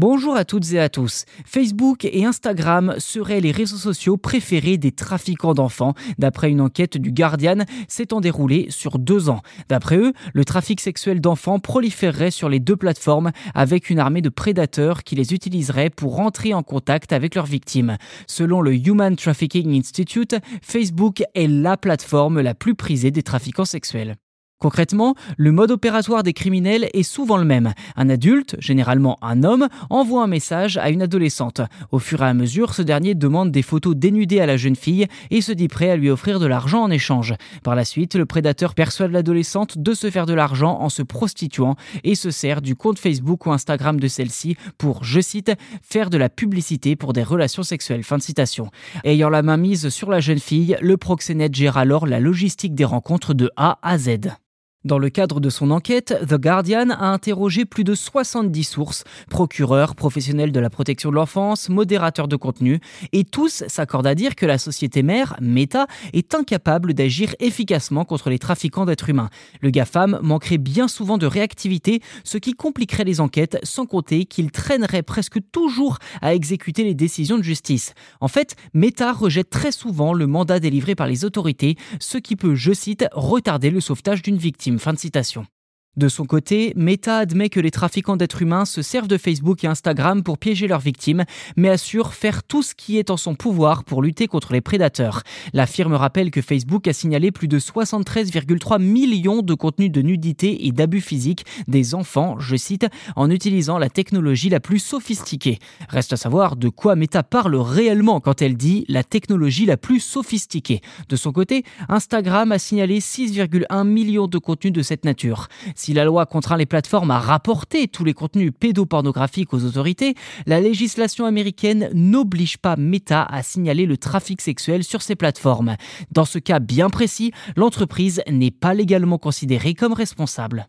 Bonjour à toutes et à tous. Facebook et Instagram seraient les réseaux sociaux préférés des trafiquants d'enfants, d'après une enquête du Guardian s'étant déroulée sur deux ans. D'après eux, le trafic sexuel d'enfants proliférerait sur les deux plateformes avec une armée de prédateurs qui les utiliseraient pour rentrer en contact avec leurs victimes. Selon le Human Trafficking Institute, Facebook est la plateforme la plus prisée des trafiquants sexuels. Concrètement, le mode opératoire des criminels est souvent le même. Un adulte, généralement un homme, envoie un message à une adolescente. Au fur et à mesure, ce dernier demande des photos dénudées à la jeune fille et se dit prêt à lui offrir de l'argent en échange. Par la suite, le prédateur persuade l'adolescente de se faire de l'argent en se prostituant et se sert du compte Facebook ou Instagram de celle-ci pour, je cite, faire de la publicité pour des relations sexuelles. Ayant la main mise sur la jeune fille, le proxénète gère alors la logistique des rencontres de A à Z. Dans le cadre de son enquête, The Guardian a interrogé plus de 70 sources, procureurs, professionnels de la protection de l'enfance, modérateurs de contenu, et tous s'accordent à dire que la société mère, Meta, est incapable d'agir efficacement contre les trafiquants d'êtres humains. Le GAFAM manquerait bien souvent de réactivité, ce qui compliquerait les enquêtes, sans compter qu'il traînerait presque toujours à exécuter les décisions de justice. En fait, Meta rejette très souvent le mandat délivré par les autorités, ce qui peut, je cite, retarder le sauvetage d'une victime. Fin de citation. De son côté, Meta admet que les trafiquants d'êtres humains se servent de Facebook et Instagram pour piéger leurs victimes, mais assure faire tout ce qui est en son pouvoir pour lutter contre les prédateurs. La firme rappelle que Facebook a signalé plus de 73,3 millions de contenus de nudité et d'abus physiques des enfants, je cite, en utilisant la technologie la plus sophistiquée. Reste à savoir de quoi Meta parle réellement quand elle dit la technologie la plus sophistiquée. De son côté, Instagram a signalé 6,1 millions de contenus de cette nature. Si la loi contraint les plateformes à rapporter tous les contenus pédopornographiques aux autorités, la législation américaine n'oblige pas Meta à signaler le trafic sexuel sur ses plateformes. Dans ce cas bien précis, l'entreprise n'est pas légalement considérée comme responsable.